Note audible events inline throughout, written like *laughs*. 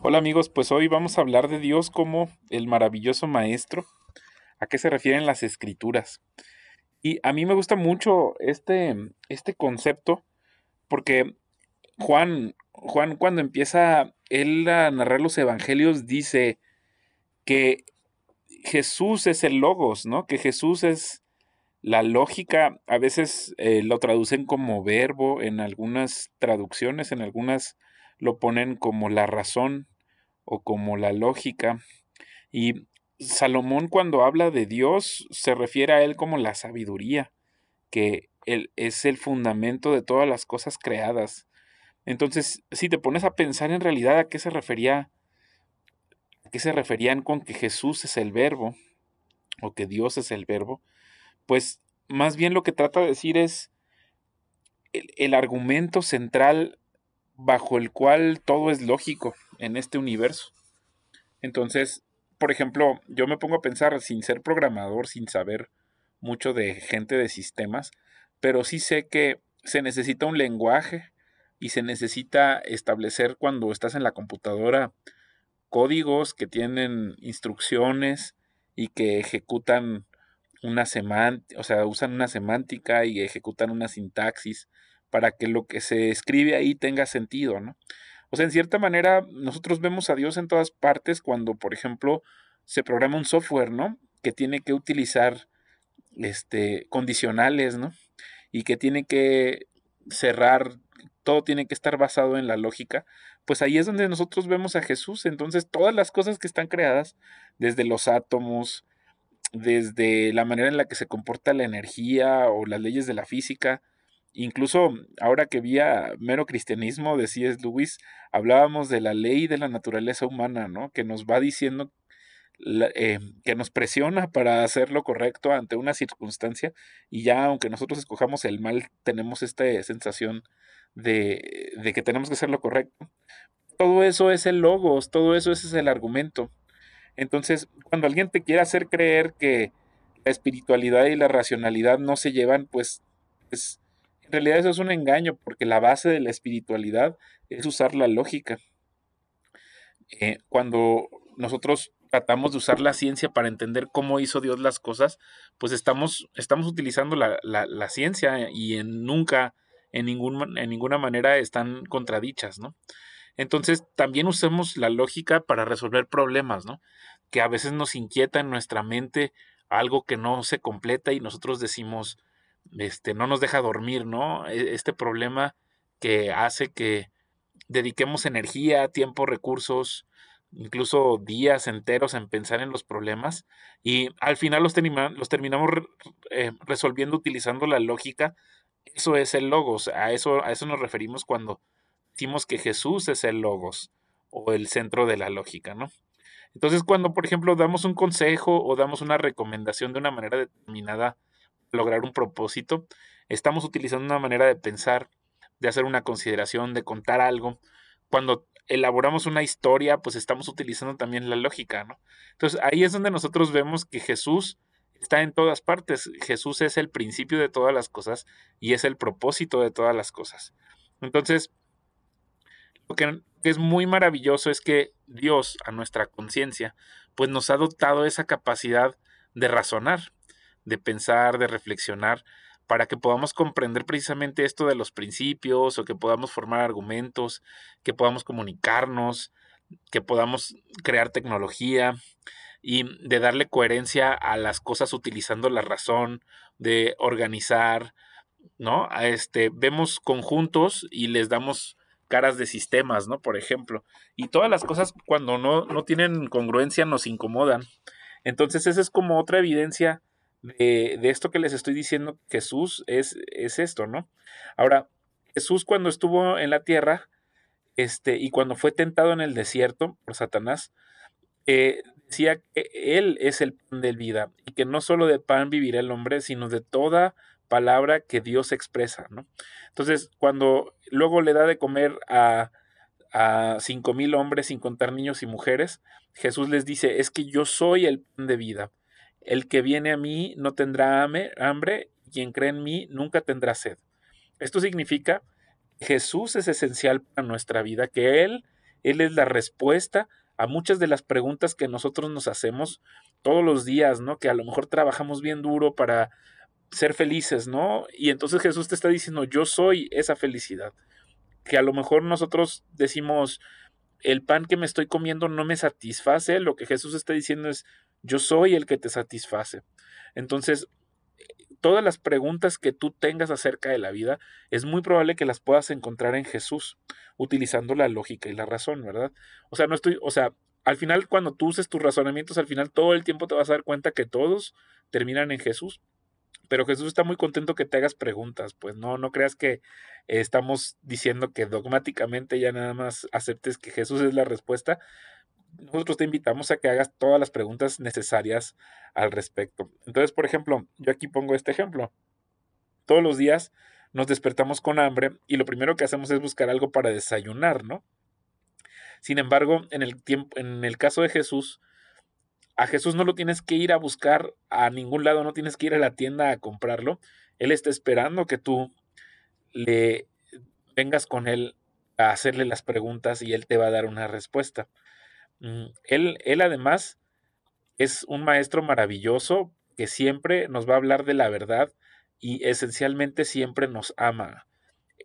Hola amigos, pues hoy vamos a hablar de Dios como el maravilloso maestro. ¿A qué se refieren las escrituras? Y a mí me gusta mucho este, este concepto porque Juan, Juan cuando empieza él a narrar los evangelios dice que Jesús es el logos, ¿no? Que Jesús es la lógica, a veces eh, lo traducen como verbo en algunas traducciones, en algunas lo ponen como la razón o como la lógica. Y Salomón cuando habla de Dios se refiere a él como la sabiduría, que él es el fundamento de todas las cosas creadas. Entonces, si te pones a pensar en realidad a qué se refería, qué se referían con que Jesús es el verbo o que Dios es el verbo, pues más bien lo que trata de decir es el, el argumento central bajo el cual todo es lógico en este universo. Entonces, por ejemplo, yo me pongo a pensar sin ser programador, sin saber mucho de gente de sistemas, pero sí sé que se necesita un lenguaje y se necesita establecer cuando estás en la computadora códigos que tienen instrucciones y que ejecutan una semántica, o sea, usan una semántica y ejecutan una sintaxis para que lo que se escribe ahí tenga sentido, ¿no? O sea, en cierta manera, nosotros vemos a Dios en todas partes cuando, por ejemplo, se programa un software, ¿no? Que tiene que utilizar este, condicionales, ¿no? Y que tiene que cerrar, todo tiene que estar basado en la lógica, pues ahí es donde nosotros vemos a Jesús. Entonces, todas las cosas que están creadas, desde los átomos, desde la manera en la que se comporta la energía o las leyes de la física, Incluso ahora que vi mero cristianismo de C.S. Lewis, hablábamos de la ley de la naturaleza humana, ¿no? Que nos va diciendo, eh, que nos presiona para hacer lo correcto ante una circunstancia y ya aunque nosotros escojamos el mal, tenemos esta sensación de, de que tenemos que hacer lo correcto. Todo eso es el logos, todo eso es el argumento. Entonces, cuando alguien te quiere hacer creer que la espiritualidad y la racionalidad no se llevan, pues es en realidad eso es un engaño porque la base de la espiritualidad es usar la lógica. Eh, cuando nosotros tratamos de usar la ciencia para entender cómo hizo Dios las cosas, pues estamos, estamos utilizando la, la, ciencia y en nunca, en, ningún, en ninguna manera están contradichas, ¿no? Entonces también usemos la lógica para resolver problemas, ¿no? Que a veces nos inquieta en nuestra mente algo que no se completa y nosotros decimos, este, no nos deja dormir, ¿no? E, este problema que hace que dediquemos energía, tiempo, recursos, incluso días enteros en pensar en los problemas y al final los, terminamos eh, resolviendo utilizando la lógica. Eso es el logos, a eso, a eso nos referimos cuando decimos que Jesús es el logos o el centro de la lógica, ¿no? Entonces cuando, por ejemplo, damos un consejo o damos una recomendación de una manera determinada lograr un propósito, estamos utilizando una manera de pensar, de hacer una consideración, de contar algo. Cuando elaboramos una historia, pues estamos utilizando también la lógica, ¿no? Entonces ahí es donde nosotros vemos que Jesús está en todas partes. Jesús es el principio de todas las cosas y es el propósito de todas las cosas. Entonces, lo que es muy maravilloso es que Dios, a nuestra conciencia, pues nos ha dotado esa capacidad de razonar de pensar, de reflexionar, para que podamos comprender precisamente esto de los principios o que podamos formar argumentos, que podamos comunicarnos, que podamos crear tecnología y de darle coherencia a las cosas utilizando la razón, de organizar, ¿no? Este, vemos conjuntos y les damos caras de sistemas, ¿no? Por ejemplo. Y todas las cosas cuando no, no tienen congruencia nos incomodan. Entonces esa es como otra evidencia de, esto que les estoy diciendo, Jesús es, es esto, ¿no? Ahora, Jesús cuando estuvo en la tierra, este, y cuando fue tentado en el desierto por Satanás, eh, decía que Él es el pan de vida y que no solo de pan vivirá el hombre, sino de toda palabra que Dios expresa, ¿no? Entonces, cuando luego le da de comer a, a cinco mil hombres sin contar niños y mujeres, Jesús les dice, es que yo soy el pan de vida. El que viene a mí no tendrá hambre, quien cree en mí nunca tendrá sed. Esto significa Jesús es esencial para nuestra vida, que Él Él es la respuesta a muchas de las preguntas que nosotros nos hacemos todos los días, ¿no? Que a lo mejor trabajamos bien duro para ser felices, ¿no? Y entonces Jesús te está diciendo, yo soy esa felicidad. Que a lo mejor nosotros decimos, el pan que me estoy comiendo no me satisface, lo que Jesús está diciendo es, yo soy el que te satisface. Entonces, todas las preguntas que tú tengas acerca de la vida, es muy probable que las puedas encontrar en Jesús, utilizando la lógica y la razón, ¿verdad? O sea, no estoy, o sea, al final cuando tú uses tus razonamientos, al final todo el tiempo te vas a dar cuenta que todos terminan en Jesús. Pero Jesús está muy contento que te hagas preguntas, pues no, no creas que estamos diciendo que dogmáticamente ya nada más aceptes que Jesús es la respuesta, nosotros te invitamos a que hagas todas las preguntas necesarias al respecto. Entonces, por ejemplo, yo aquí pongo este ejemplo. Todos los días nos despertamos con hambre y lo primero que hacemos es buscar algo para desayunar, ¿no? Sin embargo, en el tiempo, en el caso de Jesús, a Jesús no lo tienes que ir a buscar a ningún lado, no tienes que ir a la tienda a comprarlo. Él está esperando que tú le vengas con él a hacerle las preguntas y él te va a dar una respuesta. Mm, él, él además es un maestro maravilloso que siempre nos va a hablar de la verdad y esencialmente siempre nos ama.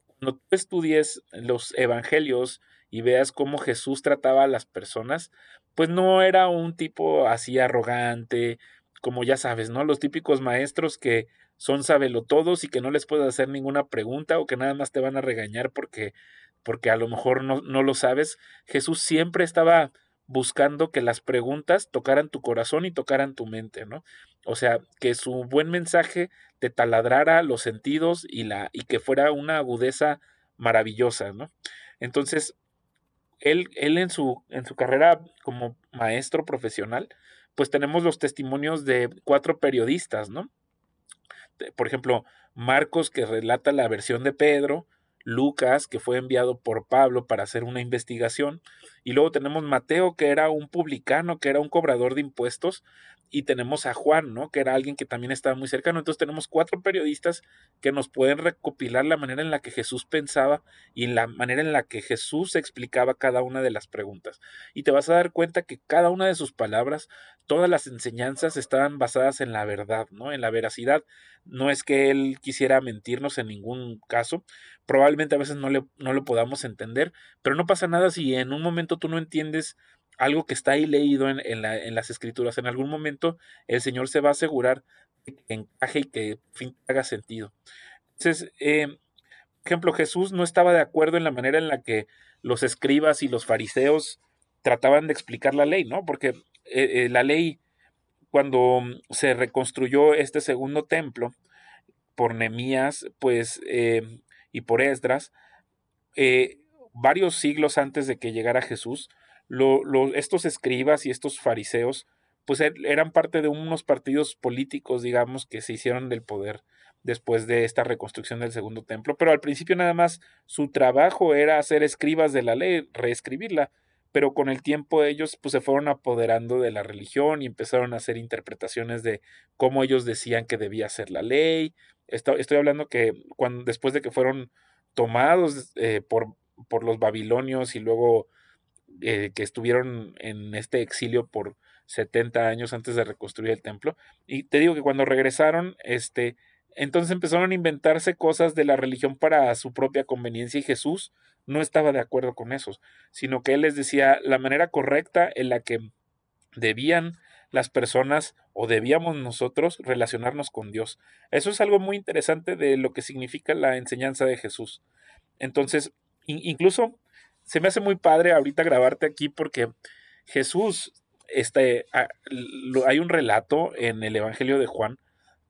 Cuando tú estudies los evangelios y veas cómo Jesús trataba a las personas, pues no era un tipo así arrogante, como ya sabes, ¿no? Los típicos maestros que son todos y que no les puedes hacer ninguna pregunta o que nada más te van a regañar porque, porque a lo mejor no, no lo sabes. Jesús siempre estaba buscando que las preguntas tocaran tu corazón y tocaran tu mente, ¿no? O sea, que su buen mensaje te taladrara los sentidos y, la, y que fuera una agudeza maravillosa, ¿no? Entonces, él, él en, su, en su carrera como maestro profesional, pues tenemos los testimonios de cuatro periodistas, ¿no? Por ejemplo, Marcos que relata la versión de Pedro, Lucas, que fue enviado por Pablo para hacer una investigación, y luego tenemos Mateo, que era un publicano, que era un cobrador de impuestos, y tenemos a Juan, ¿no? Que era alguien que también estaba muy cercano. Entonces tenemos cuatro periodistas que nos pueden recopilar la manera en la que Jesús pensaba y la manera en la que Jesús explicaba cada una de las preguntas. Y te vas a dar cuenta que cada una de sus palabras, todas las enseñanzas estaban basadas en la verdad, ¿no? En la veracidad. No es que él quisiera mentirnos en ningún caso. Probablemente a veces no, le, no lo podamos entender, pero no pasa nada si en un momento tú no entiendes algo que está ahí leído en, en, las escrituras. En algún momento el Señor se va a asegurar que encaje y que fin, haga sentido. Entonces, eh, por ejemplo, Jesús no estaba de acuerdo en la manera en la que los escribas y los fariseos trataban de explicar la ley, ¿no? Porque eh, eh, la ley, cuando se reconstruyó este segundo templo por Nemías, pues, y por Esdras, varios siglos antes de que llegara Jesús, estos escribas y estos fariseos, pues er, eran parte de unos partidos políticos, digamos, que se hicieron del poder después de esta reconstrucción del segundo templo, pero al principio nada más su trabajo era hacer escribas de la ley, reescribirla, pero con el tiempo ellos pues se fueron apoderando de la religión y empezaron a hacer interpretaciones de cómo ellos decían que debía ser la ley. Estoy, estoy hablando que cuando, después de que fueron tomados eh, por, por los babilonios y luego eh, que estuvieron en este exilio por 70 años antes de reconstruir el templo. Y te digo que cuando regresaron, este, entonces empezaron a inventarse cosas de la religión para su propia conveniencia y Jesús no estaba de acuerdo con eso, sino que él les decía la manera correcta en la que debían las personas o debíamos nosotros relacionarnos con Dios. Eso es algo muy interesante de lo que significa la enseñanza de Jesús. Entonces, incluso se me hace muy padre ahorita grabarte aquí porque Jesús, este, hay un relato en el Evangelio de Juan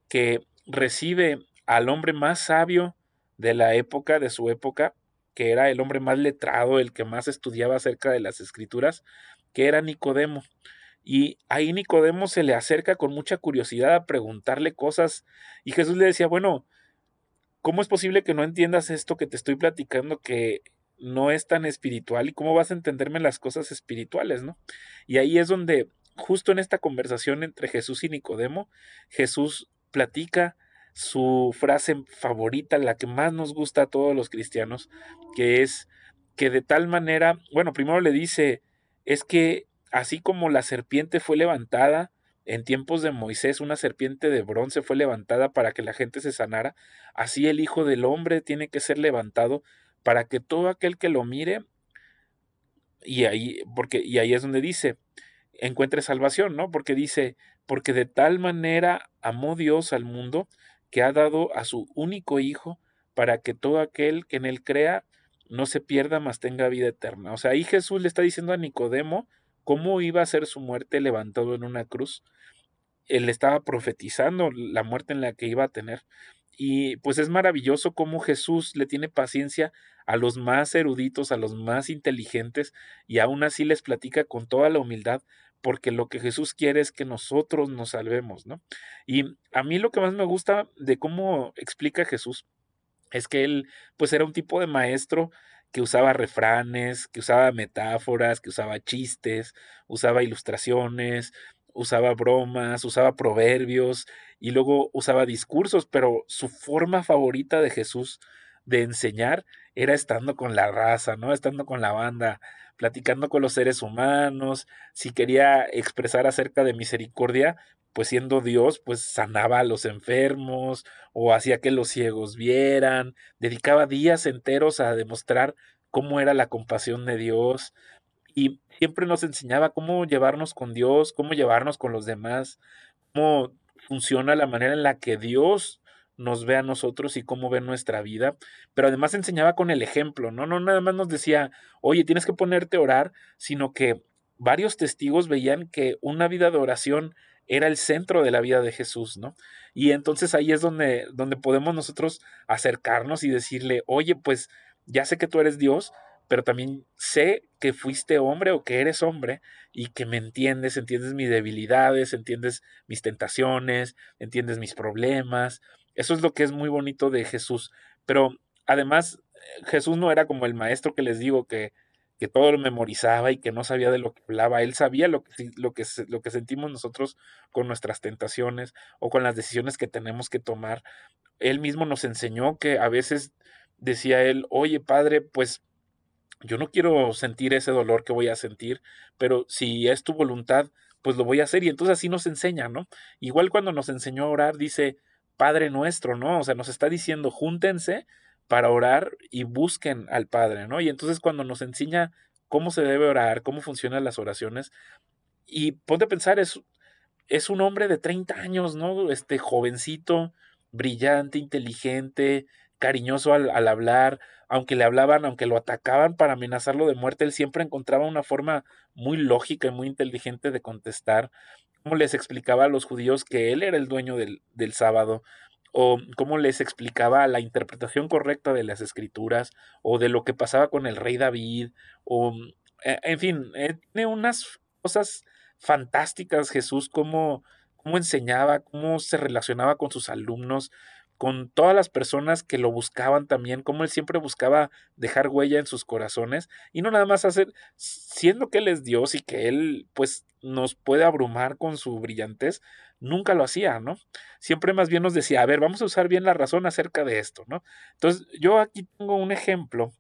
que recibe al hombre más sabio de la época, de su época, que era el hombre más letrado, el que más estudiaba acerca de las escrituras, que era Nicodemo. Y ahí Nicodemo se le acerca con mucha curiosidad a preguntarle cosas y Jesús le decía, bueno, ¿cómo es posible que no entiendas esto que te estoy platicando que no es tan espiritual y cómo vas a entenderme las cosas espirituales, ¿no? Y ahí es donde, justo en esta conversación entre Jesús y Nicodemo, Jesús platica su frase favorita, la que más nos gusta a todos los cristianos, que es que de tal manera, bueno, primero le dice, es que así como la serpiente fue levantada en tiempos de Moisés, una serpiente de bronce fue levantada para que la gente se sanara, así el Hijo del Hombre tiene que ser levantado para que todo aquel que lo mire, y ahí, porque, y ahí es donde dice, encuentre salvación, ¿no? Porque dice, porque de tal manera amó Dios al mundo que ha dado a su único Hijo para que todo aquel que en él crea no se pierda, mas tenga vida eterna. O sea, ahí Jesús le está diciendo a Nicodemo cómo iba a ser su muerte levantado en una cruz. Él estaba profetizando la muerte en la que iba a tener. Y pues es maravilloso cómo Jesús le tiene paciencia a los más eruditos, a los más inteligentes, y aún así les platica con toda la humildad, porque lo que Jesús quiere es que nosotros nos salvemos, ¿no? Y a mí lo que más me gusta de cómo explica Jesús es que él pues era un tipo de maestro que usaba refranes, que usaba metáforas, que usaba chistes, usaba ilustraciones, usaba bromas, usaba proverbios y luego usaba discursos, pero su forma favorita de Jesús de enseñar era estando con la raza, ¿no? Estando con la banda, platicando con los seres humanos, si quería expresar acerca de misericordia, pues siendo Dios, pues sanaba a los enfermos o hacía que los ciegos vieran, dedicaba días enteros a demostrar cómo era la compasión de Dios y siempre nos enseñaba cómo llevarnos con Dios, cómo llevarnos con los demás, cómo funciona la manera en la que Dios nos ve a nosotros y cómo ve nuestra vida, pero además enseñaba con el ejemplo, ¿no? No nada más nos decía, oye, tienes que ponerte a orar, sino que varios testigos veían que una vida de oración era el centro de la vida de Jesús, ¿no? Y entonces ahí es donde, donde podemos nosotros acercarnos y decirle, oye, pues ya sé que tú eres Dios, pero también sé que fuiste hombre o que eres hombre y que me entiendes, entiendes mis debilidades, entiendes mis tentaciones, entiendes mis problemas. Eso es lo que es muy bonito de Jesús. Pero además, Jesús no era como el maestro que les digo que que todo lo memorizaba y que no sabía de lo que hablaba. Él sabía lo que, lo que, lo que sentimos nosotros con nuestras tentaciones o con las decisiones que tenemos que tomar. Él mismo nos enseñó que a veces decía él, oye padre, pues yo no quiero sentir ese dolor que voy a sentir, pero si es tu voluntad, pues lo voy a hacer. Y entonces así nos enseña, ¿no? Igual cuando nos enseñó a orar, dice, Padre nuestro, ¿no? O sea, nos está diciendo, júntense para orar y busquen al Padre, ¿no? Y entonces cuando nos enseña cómo se debe orar, cómo funcionan las oraciones, y ponte a pensar, es, es un hombre de 30 años, ¿no? Este jovencito, brillante, inteligente, cariñoso al, hablar, aunque le hablaban, aunque lo atacaban para amenazarlo de muerte, él siempre encontraba una forma muy lógica y muy inteligente de contestar, como les explicaba a los judíos que él era el dueño del, del sábado, o cómo les explicaba la interpretación correcta de las escrituras, o de lo que pasaba con el rey David, o e, en fin, eh, tiene unas cosas fantásticas Jesús, cómo, cómo enseñaba, cómo se relacionaba con sus alumnos, con todas las personas que lo buscaban también, como él siempre buscaba dejar huella en sus corazones y no nada más hacer, siendo que él es Dios y que él pues nos puede abrumar con su brillantez, nunca lo hacía, ¿no? Siempre más bien nos decía, a ver, vamos a usar bien la razón acerca de esto, ¿no? Entonces, yo aquí tengo un ejemplo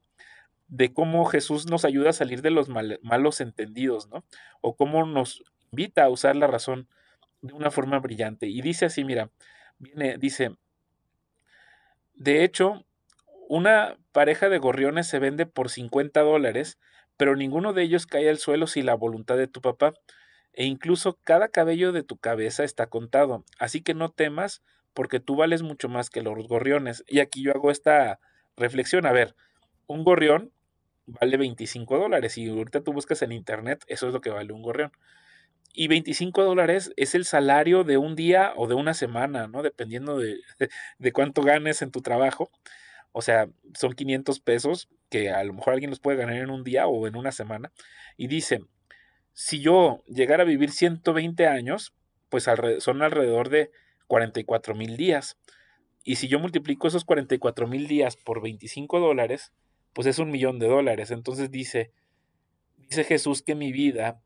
de cómo Jesús nos ayuda a salir de los malos entendidos, ¿no? O cómo nos invita a usar la razón de una forma brillante. Y dice así, mira, viene, dice, de hecho, una pareja de gorriones se vende por 50 dólares, pero ninguno de ellos cae al suelo sin la voluntad de tu papá, e incluso cada cabello de tu cabeza está contado, así que no temas, porque tú vales mucho más que los gorriones. Y aquí yo hago esta reflexión, a ver, un gorrión vale 25 dólares, y ahorita tú buscas en internet, eso es lo que vale un gorrión y 25 dólares es el salario de un día o de una semana, ¿no? Dependiendo de, *laughs* de, cuánto ganes en tu trabajo. O sea, son 500 pesos que a lo mejor alguien los puede ganar en un día o en una semana. Y dice, si yo llegara a vivir 120 años, pues son alrededor de 44 mil días. Y si yo multiplico esos 44 mil días por 25 dólares, pues es un millón de dólares. Entonces dice, dice Jesús que mi vida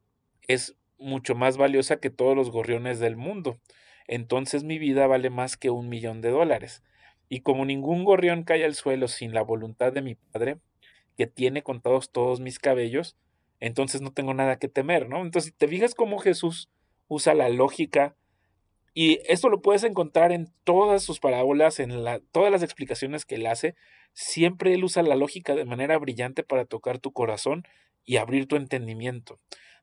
es mucho más valiosa que todos los gorriones del mundo. Entonces mi vida vale más que un millón de dólares. Y como ningún gorrión cae al suelo sin la voluntad de mi Padre, que tiene contados todos mis cabellos, entonces no tengo nada que temer, ¿no? Entonces, si te fijas cómo Jesús usa la lógica, y esto lo puedes encontrar en todas sus parábolas, en la, todas las explicaciones que él hace, siempre él usa la lógica de manera brillante para tocar tu corazón y abrir tu entendimiento.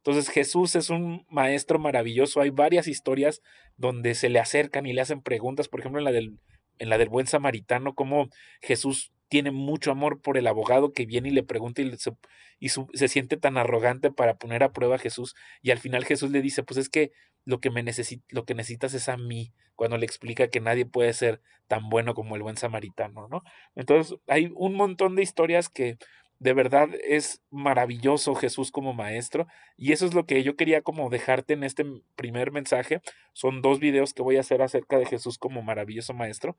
Entonces Jesús es un maestro maravilloso. Hay varias historias donde se le acercan y le hacen preguntas, por ejemplo en la del, en la del buen samaritano, cómo Jesús tiene mucho amor por el abogado que viene y le pregunta y, se, y se siente tan arrogante para poner a prueba a Jesús y al final Jesús le dice, pues es que lo que, me lo que necesitas es a mí, cuando le explica que nadie puede ser tan bueno como el buen samaritano, ¿no? Entonces hay un montón de historias que de verdad es maravilloso Jesús como maestro y eso es lo que yo quería como dejarte en este primer mensaje. Son dos videos que voy a hacer acerca de Jesús como maravilloso maestro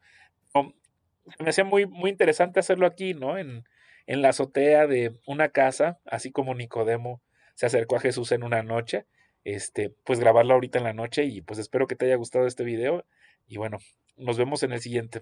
me hacía muy, muy interesante hacerlo aquí, ¿no? En, en la azotea de una casa, así como Nicodemo se acercó a Jesús en una noche, este, pues grabarlo ahorita en la noche y pues espero que te haya gustado este video y bueno, nos vemos en el siguiente.